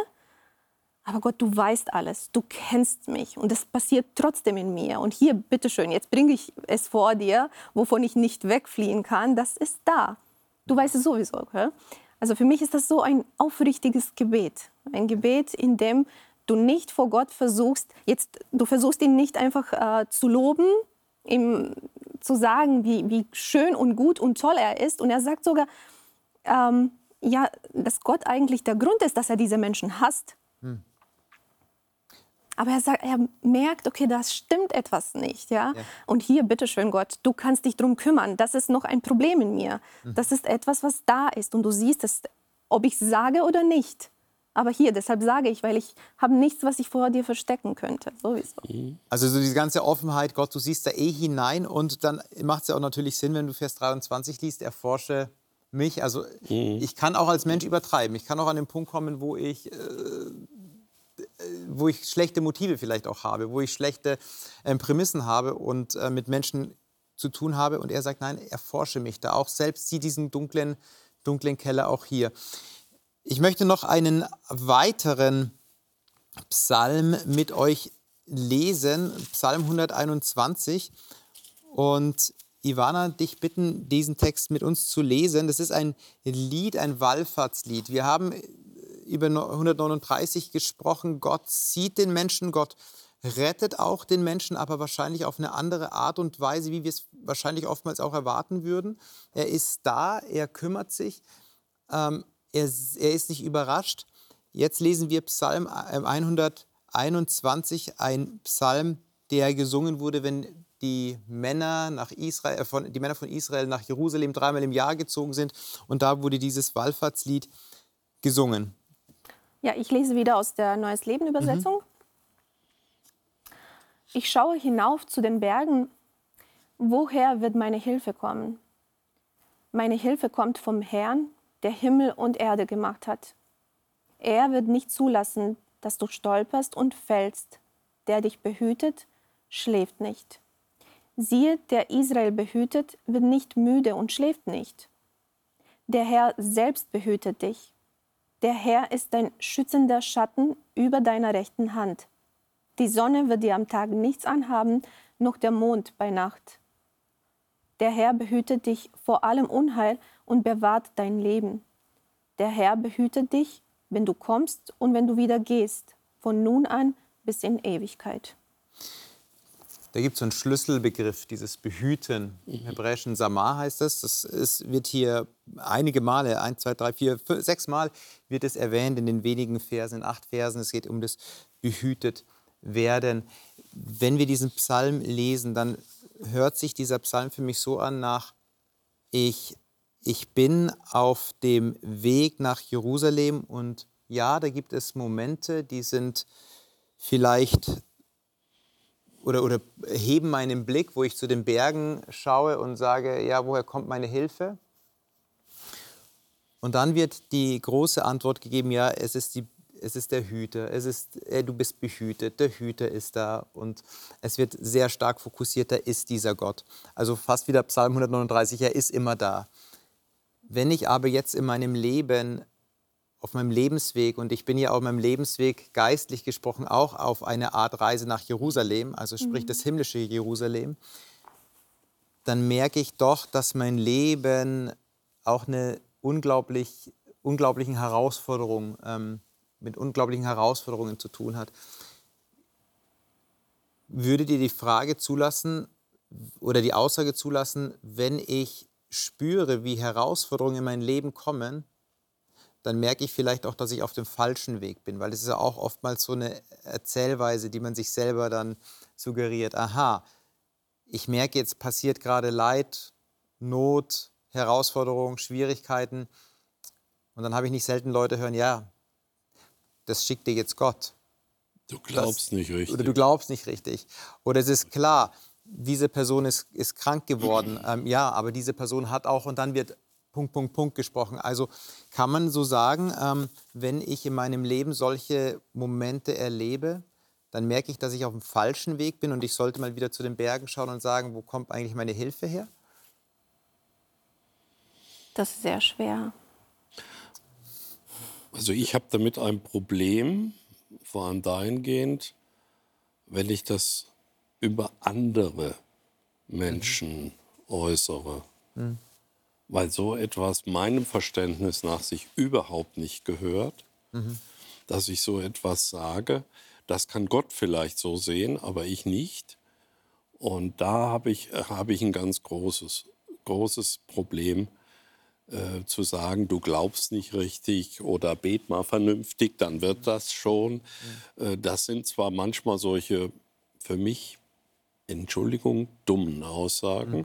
Aber Gott, du weißt alles, du kennst mich und es passiert trotzdem in mir. Und hier, bitteschön, jetzt bringe ich es vor dir, wovon ich nicht wegfliehen kann. Das ist da. Du weißt es sowieso. Okay? Also für mich ist das so ein aufrichtiges Gebet. Ein Gebet, in dem du nicht vor Gott versuchst, jetzt, du versuchst ihn nicht einfach äh, zu loben, ihm zu sagen, wie, wie schön und gut und toll er ist. Und er sagt sogar, ähm, ja, dass Gott eigentlich der Grund ist, dass er diese Menschen hasst. Hm. Aber er, sagt, er merkt, okay, das stimmt etwas nicht. Ja? ja. Und hier, bitteschön, Gott, du kannst dich darum kümmern. Das ist noch ein Problem in mir. Mhm. Das ist etwas, was da ist. Und du siehst es, ob ich es sage oder nicht. Aber hier, deshalb sage ich, weil ich habe nichts, was ich vor dir verstecken könnte. Sowieso. Also so diese ganze Offenheit, Gott, du siehst da eh hinein. Und dann macht es ja auch natürlich Sinn, wenn du Vers 23 liest, erforsche mich. Also mhm. ich kann auch als Mensch übertreiben. Ich kann auch an den Punkt kommen, wo ich... Äh, wo ich schlechte Motive vielleicht auch habe, wo ich schlechte äh, Prämissen habe und äh, mit Menschen zu tun habe. Und er sagt, nein, erforsche mich da auch. Selbst sieh diesen dunklen, dunklen Keller auch hier. Ich möchte noch einen weiteren Psalm mit euch lesen, Psalm 121. Und Ivana, dich bitten, diesen Text mit uns zu lesen. Das ist ein Lied, ein Wallfahrtslied. Wir haben über 139 gesprochen. Gott sieht den Menschen, Gott rettet auch den Menschen, aber wahrscheinlich auf eine andere Art und Weise, wie wir es wahrscheinlich oftmals auch erwarten würden. Er ist da, er kümmert sich, ähm, er, er ist nicht überrascht. Jetzt lesen wir Psalm 121, äh, ein Psalm, der gesungen wurde, wenn die Männer, nach Israel, äh, von, die Männer von Israel nach Jerusalem dreimal im Jahr gezogen sind. Und da wurde dieses Wallfahrtslied gesungen. Ja, ich lese wieder aus der Neues Leben Übersetzung. Mhm. Ich schaue hinauf zu den Bergen. Woher wird meine Hilfe kommen? Meine Hilfe kommt vom Herrn, der Himmel und Erde gemacht hat. Er wird nicht zulassen, dass du stolperst und fällst. Der dich behütet, schläft nicht. Siehe, der Israel behütet, wird nicht müde und schläft nicht. Der Herr selbst behütet dich. Der Herr ist dein schützender Schatten über deiner rechten Hand. Die Sonne wird dir am Tag nichts anhaben, noch der Mond bei Nacht. Der Herr behütet dich vor allem Unheil und bewahrt dein Leben. Der Herr behütet dich, wenn du kommst und wenn du wieder gehst, von nun an bis in Ewigkeit. Da gibt es so einen Schlüsselbegriff, dieses Behüten. Im mhm. hebräischen Samar heißt das. Das ist, wird hier einige Male, ein, zwei, drei, vier, fünf, sechs Mal wird es erwähnt in den wenigen Versen, in acht Versen. Es geht um das behütet werden. Wenn wir diesen Psalm lesen, dann hört sich dieser Psalm für mich so an nach, ich, ich bin auf dem Weg nach Jerusalem und ja, da gibt es Momente, die sind vielleicht oder, oder heben meinen Blick, wo ich zu den Bergen schaue und sage, ja, woher kommt meine Hilfe? Und dann wird die große Antwort gegeben, ja, es ist, die, es ist der Hüter, es ist, äh, du bist behütet, der Hüter ist da und es wird sehr stark fokussiert, da ist dieser Gott. Also fast wieder Psalm 139, er ist immer da. Wenn ich aber jetzt in meinem Leben auf meinem Lebensweg, und ich bin ja auf meinem Lebensweg geistlich gesprochen auch auf eine Art Reise nach Jerusalem, also sprich mhm. das himmlische Jerusalem, dann merke ich doch, dass mein Leben auch eine unglaublich, unglaublichen Herausforderung, ähm, mit unglaublichen Herausforderungen zu tun hat. würdet ihr die Frage zulassen oder die Aussage zulassen, wenn ich spüre, wie Herausforderungen in mein Leben kommen, dann merke ich vielleicht auch, dass ich auf dem falschen Weg bin, weil es ist ja auch oftmals so eine Erzählweise, die man sich selber dann suggeriert. Aha, ich merke, jetzt passiert gerade Leid, Not, Herausforderungen, Schwierigkeiten. Und dann habe ich nicht selten Leute hören, ja, das schickt dir jetzt Gott. Du glaubst das, nicht richtig. Oder du glaubst nicht richtig. Oder es ist klar, diese Person ist, ist krank geworden. *clears throat* Ähm, ja, aber diese Person hat auch, und dann wird Punkt, Punkt, Punkt gesprochen. Also kann man so sagen, ähm, wenn ich in meinem Leben solche Momente erlebe, dann merke ich, dass ich auf dem falschen Weg bin und ich sollte mal wieder zu den Bergen schauen und sagen, wo kommt eigentlich meine Hilfe her? Das ist sehr schwer. Also ich habe damit ein Problem, vor allem dahingehend, wenn ich das über andere Menschen mhm. äußere. Mhm. Weil so etwas meinem Verständnis nach sich überhaupt nicht gehört, mhm. dass ich so etwas sage. Das kann Gott vielleicht so sehen, aber ich nicht. Und da habe ich, hab ich ein ganz großes, großes Problem, äh, zu sagen, du glaubst nicht richtig oder bet mal vernünftig, dann wird das schon. Äh, das sind zwar manchmal solche für mich, Entschuldigung, dummen Aussagen, mhm.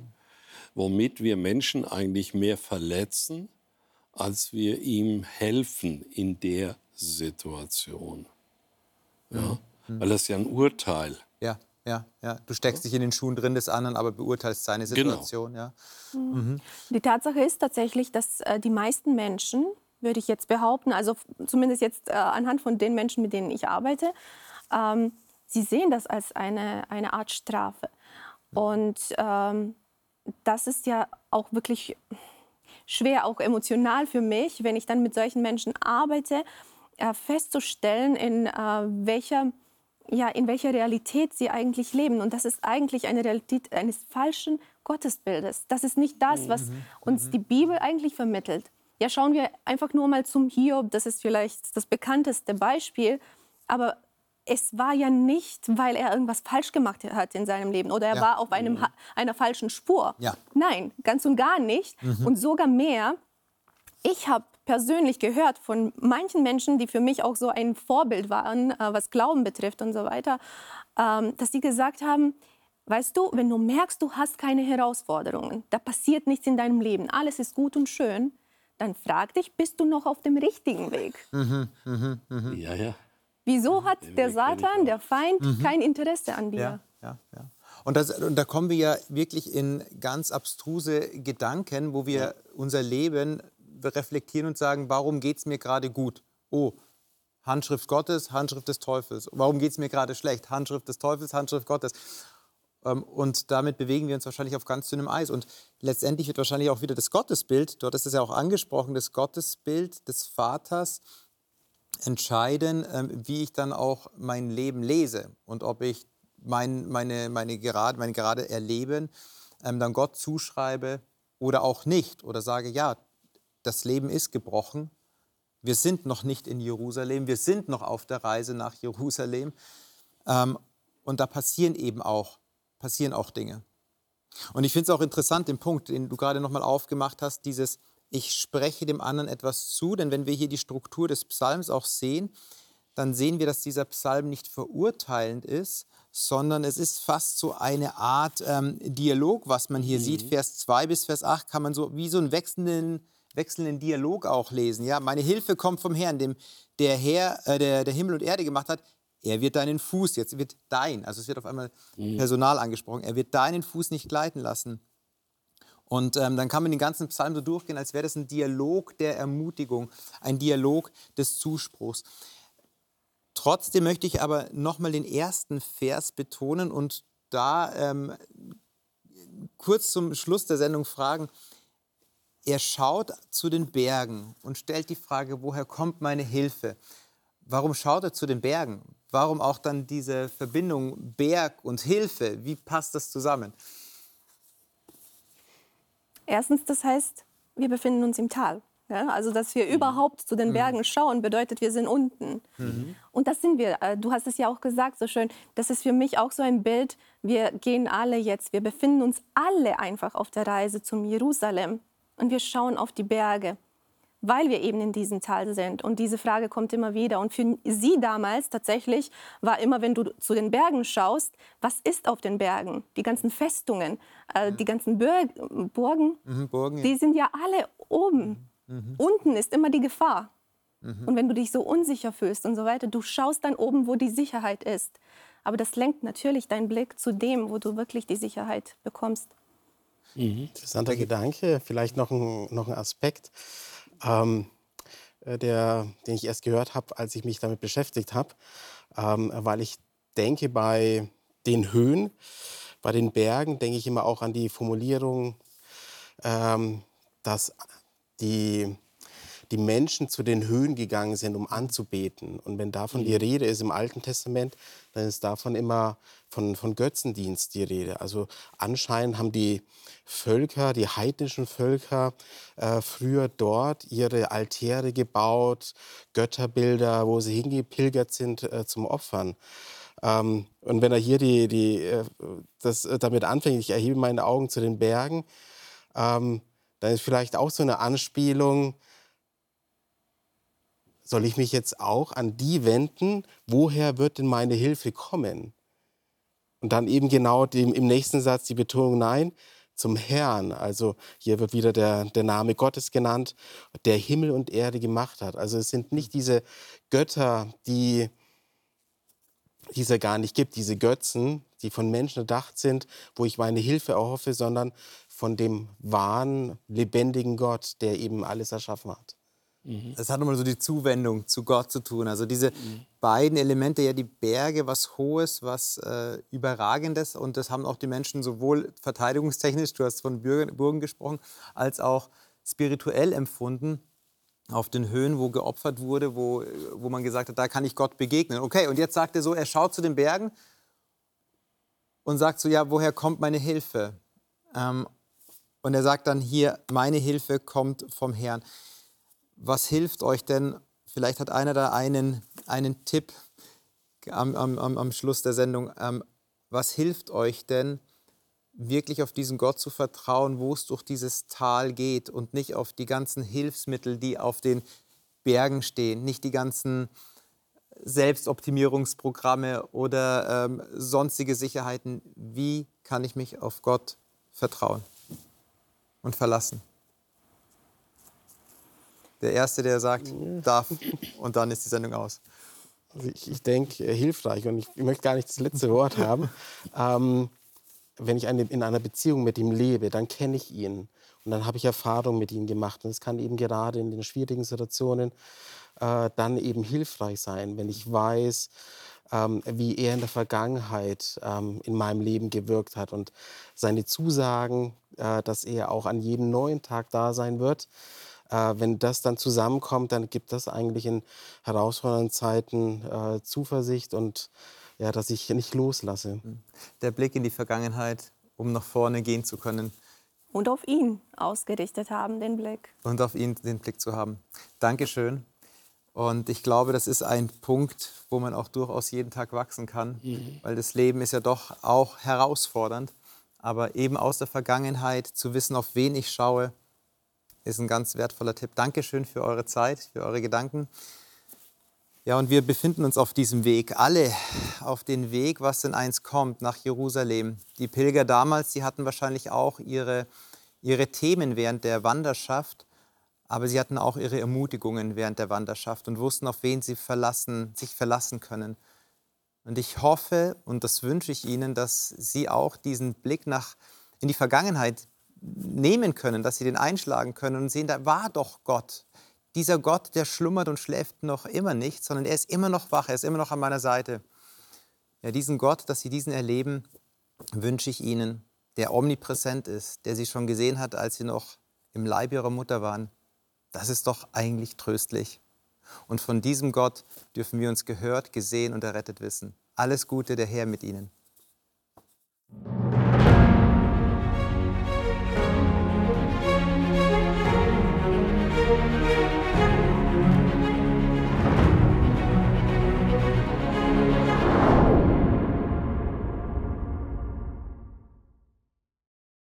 womit wir Menschen eigentlich mehr verletzen, als wir ihm helfen in der Situation. Ja? Mhm. Weil das ist ja ein Urteil. Ja ja, ja. Du steckst dich in den Schuhen drin des anderen, aber beurteilst seine genau. Situation. Genau. Ja. Mhm. Die Tatsache ist tatsächlich, dass äh, die meisten Menschen, würde ich jetzt behaupten, also zumindest jetzt äh, anhand von den Menschen, mit denen ich arbeite, ähm, sie sehen das als eine, eine Art Strafe. Und ähm, das ist ja auch wirklich schwer, auch emotional für mich, wenn ich dann mit solchen Menschen arbeite, äh, festzustellen, in äh, welcher ja, in welcher Realität sie eigentlich leben. Und das ist eigentlich eine Realität eines falschen Gottesbildes. Das ist nicht das, was mhm. uns mhm. die Bibel eigentlich vermittelt. Ja, schauen wir einfach nur mal zum Hiob. Das ist vielleicht das bekannteste Beispiel. Aber es war ja nicht, weil er irgendwas falsch gemacht hat in seinem Leben oder er ja. war auf einem, mhm. einer falschen Spur. Ja. Nein, ganz und gar nicht. Mhm. Und sogar mehr. Ich habe persönlich gehört von manchen Menschen, die für mich auch so ein Vorbild waren, äh, was Glauben betrifft und so weiter, ähm, dass sie gesagt haben, weißt du, wenn du merkst, du hast keine Herausforderungen, da passiert nichts in deinem Leben, alles ist gut und schön, dann frag dich, bist du noch auf dem richtigen Weg? Mhm, mh, mh. Ja, ja. Wieso hat der Satan, der Feind, mhm. kein Interesse an dir? Ja, ja, ja. Und, das, und, da kommen wir ja wirklich in ganz abstruse Gedanken, wo wir ja. unser Leben reflektieren und sagen, warum geht es mir gerade gut? Oh, Handschrift Gottes, Handschrift des Teufels. Warum geht es mir gerade schlecht? Handschrift des Teufels, Handschrift Gottes. Ähm, und damit bewegen wir uns wahrscheinlich auf ganz dünnem Eis. Und letztendlich wird wahrscheinlich auch wieder das Gottesbild, dort ist es ja auch angesprochen, das Gottesbild des Vaters entscheiden, ähm, wie ich dann auch mein Leben lese und ob ich mein, meine, meine, gerade, mein gerade Erleben ähm, dann Gott zuschreibe oder auch nicht oder sage, ja, das Leben ist gebrochen. Wir sind noch nicht in Jerusalem, wir sind noch auf der Reise nach Jerusalem. Ähm, und da passieren eben auch, passieren auch Dinge. Und ich finde es auch interessant, den Punkt, den du gerade nochmal aufgemacht hast, dieses Ich spreche dem anderen etwas zu. Denn wenn wir hier die Struktur des Psalms auch sehen, dann sehen wir, dass dieser Psalm nicht verurteilend ist, sondern es ist fast so eine Art ähm, Dialog, was man hier mhm. sieht. Vers 2 bis Vers 8 kann man so wie so einen wechselnden wechselnden Dialog auch lesen. Ja, meine Hilfe kommt vom Herrn, dem der Herr, äh, der, der Himmel und Erde gemacht hat. Er wird deinen Fuß, jetzt wird dein, also es wird auf einmal mhm. Personal angesprochen, er wird deinen Fuß nicht gleiten lassen. Und ähm, dann kann man den ganzen Psalm so durchgehen, als wäre das ein Dialog der Ermutigung, ein Dialog des Zuspruchs. Trotzdem möchte ich aber nochmal den ersten Vers betonen und da ähm, kurz zum Schluss der Sendung fragen, er schaut zu den Bergen und stellt die Frage, woher kommt meine Hilfe? Warum schaut er zu den Bergen? Warum auch dann diese Verbindung Berg und Hilfe? Wie passt das zusammen? Erstens, das heißt, wir befinden uns im Tal. Ja, also, dass wir mhm. überhaupt zu den mhm. Bergen schauen, bedeutet, wir sind unten. Mhm. Und das sind wir. Äh, du hast es ja auch gesagt, so schön. Das ist für mich auch so ein Bild. Wir gehen alle jetzt, wir befinden uns alle einfach auf der Reise zum Jerusalem. Und wir schauen auf die Berge weil wir eben in diesem Tal sind. Und diese Frage kommt immer wieder. Und für sie damals tatsächlich war immer, wenn du zu den Bergen schaust, was ist auf den Bergen? Die ganzen Festungen, äh, die ganzen Bur Burgen, mhm, Burgen ja. die sind ja alle oben. Mhm. Unten ist immer die Gefahr. Mhm. Und wenn du dich so unsicher fühlst und so weiter, du schaust dann oben, wo die Sicherheit ist. Aber das lenkt natürlich deinen Blick zu dem, wo du wirklich die Sicherheit bekommst. Mhm. Interessanter Gedanke, vielleicht noch ein, noch ein Aspekt ähm, äh, der, den ich erst gehört habe, als ich mich damit beschäftigt habe, ähm, weil ich denke, bei den Höhen, bei den Bergen, denke ich immer auch an die Formulierung, ähm, dass die die Menschen zu den Höhen gegangen sind, um anzubeten. Und wenn davon die mhm. Rede ist im Alten Testament, dann ist davon immer von, von Götzendienst die Rede. Also anscheinend haben die Völker, die heidnischen Völker, äh, früher dort ihre Altäre gebaut, Götterbilder, wo sie hingepilgert sind äh, zum Opfern. Ähm, und wenn er hier die, die, äh, das äh, damit anfängt, ich erhebe meine Augen zu den Bergen, ähm, dann ist vielleicht auch so eine Anspielung, soll ich mich jetzt auch an die wenden? Woher wird denn meine Hilfe kommen? Und dann eben genau dem, im nächsten Satz die Betonung, nein, zum Herrn. Also hier wird wieder der, der Name Gottes genannt, der Himmel und Erde gemacht hat. Also es sind nicht diese Götter, die, die es ja gar nicht gibt, diese Götzen, die von Menschen erdacht sind, wo ich meine Hilfe erhoffe, sondern von dem wahren, lebendigen Gott, der eben alles erschaffen hat. Mhm. Es hat nochmal so die Zuwendung zu Gott zu tun. Also diese mhm. beiden Elemente, ja die Berge, was Hohes, was äh, Überragendes. Und das haben auch die Menschen sowohl verteidigungstechnisch, du hast von Burgen gesprochen, als auch spirituell empfunden. Auf den Höhen, wo geopfert wurde, wo, wo man gesagt hat, da kann ich Gott begegnen. Okay, und jetzt sagt er so, er schaut zu den Bergen und sagt so, ja, woher kommt meine Hilfe? Ähm, und er sagt dann hier, meine Hilfe kommt vom Herrn was hilft euch denn? Vielleicht hat einer da einen, einen Tipp am, am, am Schluss der Sendung. Ähm, was hilft euch denn, wirklich auf diesen Gott zu vertrauen, wo es durch dieses Tal geht und nicht auf die ganzen Hilfsmittel, die auf den Bergen stehen, nicht die ganzen Selbstoptimierungsprogramme oder ähm, sonstige Sicherheiten. Wie kann ich mich auf Gott vertrauen und verlassen? Der Erste, der sagt, darf. Und dann ist die Sendung aus. Also ich, ich denke, äh, hilfreich. Und ich, ich, möchte gar nicht das letzte Wort haben. *laughs* Ähm, wenn ich eine, in einer Beziehung mit ihm lebe, dann kenne ich ihn. Und dann habe ich Erfahrung mit ihm gemacht. Und es kann eben gerade in den schwierigen Situationen äh, dann eben hilfreich sein, wenn ich weiß, ähm, wie er in der Vergangenheit ähm, in meinem Leben gewirkt hat und seine Zusagen, äh, dass er auch an jedem neuen Tag da sein wird äh, wenn das dann zusammenkommt, dann gibt das eigentlich in herausfordernden Zeiten äh, Zuversicht und ja, dass ich nicht loslasse. Hm. Der Blick in die Vergangenheit, um nach vorne gehen zu können. Und auf ihn ausgerichtet haben, den Blick. Und auf ihn den Blick zu haben. Dankeschön. Und ich glaube, das ist ein Punkt, wo man auch durchaus jeden Tag wachsen kann, mhm. weil das Leben ist ja doch auch herausfordernd. Aber eben aus der Vergangenheit zu wissen, auf wen ich schaue, ist ein ganz wertvoller Tipp. Dankeschön für eure Zeit, für eure Gedanken. Ja, und wir befinden uns auf diesem Weg, alle auf den Weg, was denn eins kommt, nach Jerusalem. Die Pilger damals, die hatten wahrscheinlich auch ihre, ihre Themen während der Wanderschaft, aber sie hatten auch ihre Ermutigungen während der Wanderschaft und wussten, auf wen sie verlassen, sich verlassen können. Und ich hoffe, und das wünsche ich Ihnen, dass Sie auch diesen Blick nach, in die Vergangenheit nehmen können, dass sie den einschlagen können und sehen, da war doch Gott. Dieser Gott, der schlummert und schläft noch immer nicht, sondern er ist immer noch wach, er ist immer noch an meiner Seite. Ja, diesen Gott, dass sie diesen erleben, wünsche ich ihnen, der omnipräsent ist, der sie schon gesehen hat, als sie noch im Leib ihrer Mutter waren. Das ist doch eigentlich tröstlich. Und von diesem Gott dürfen wir uns gehört, gesehen und errettet wissen. Alles Gute, der Herr mit Ihnen.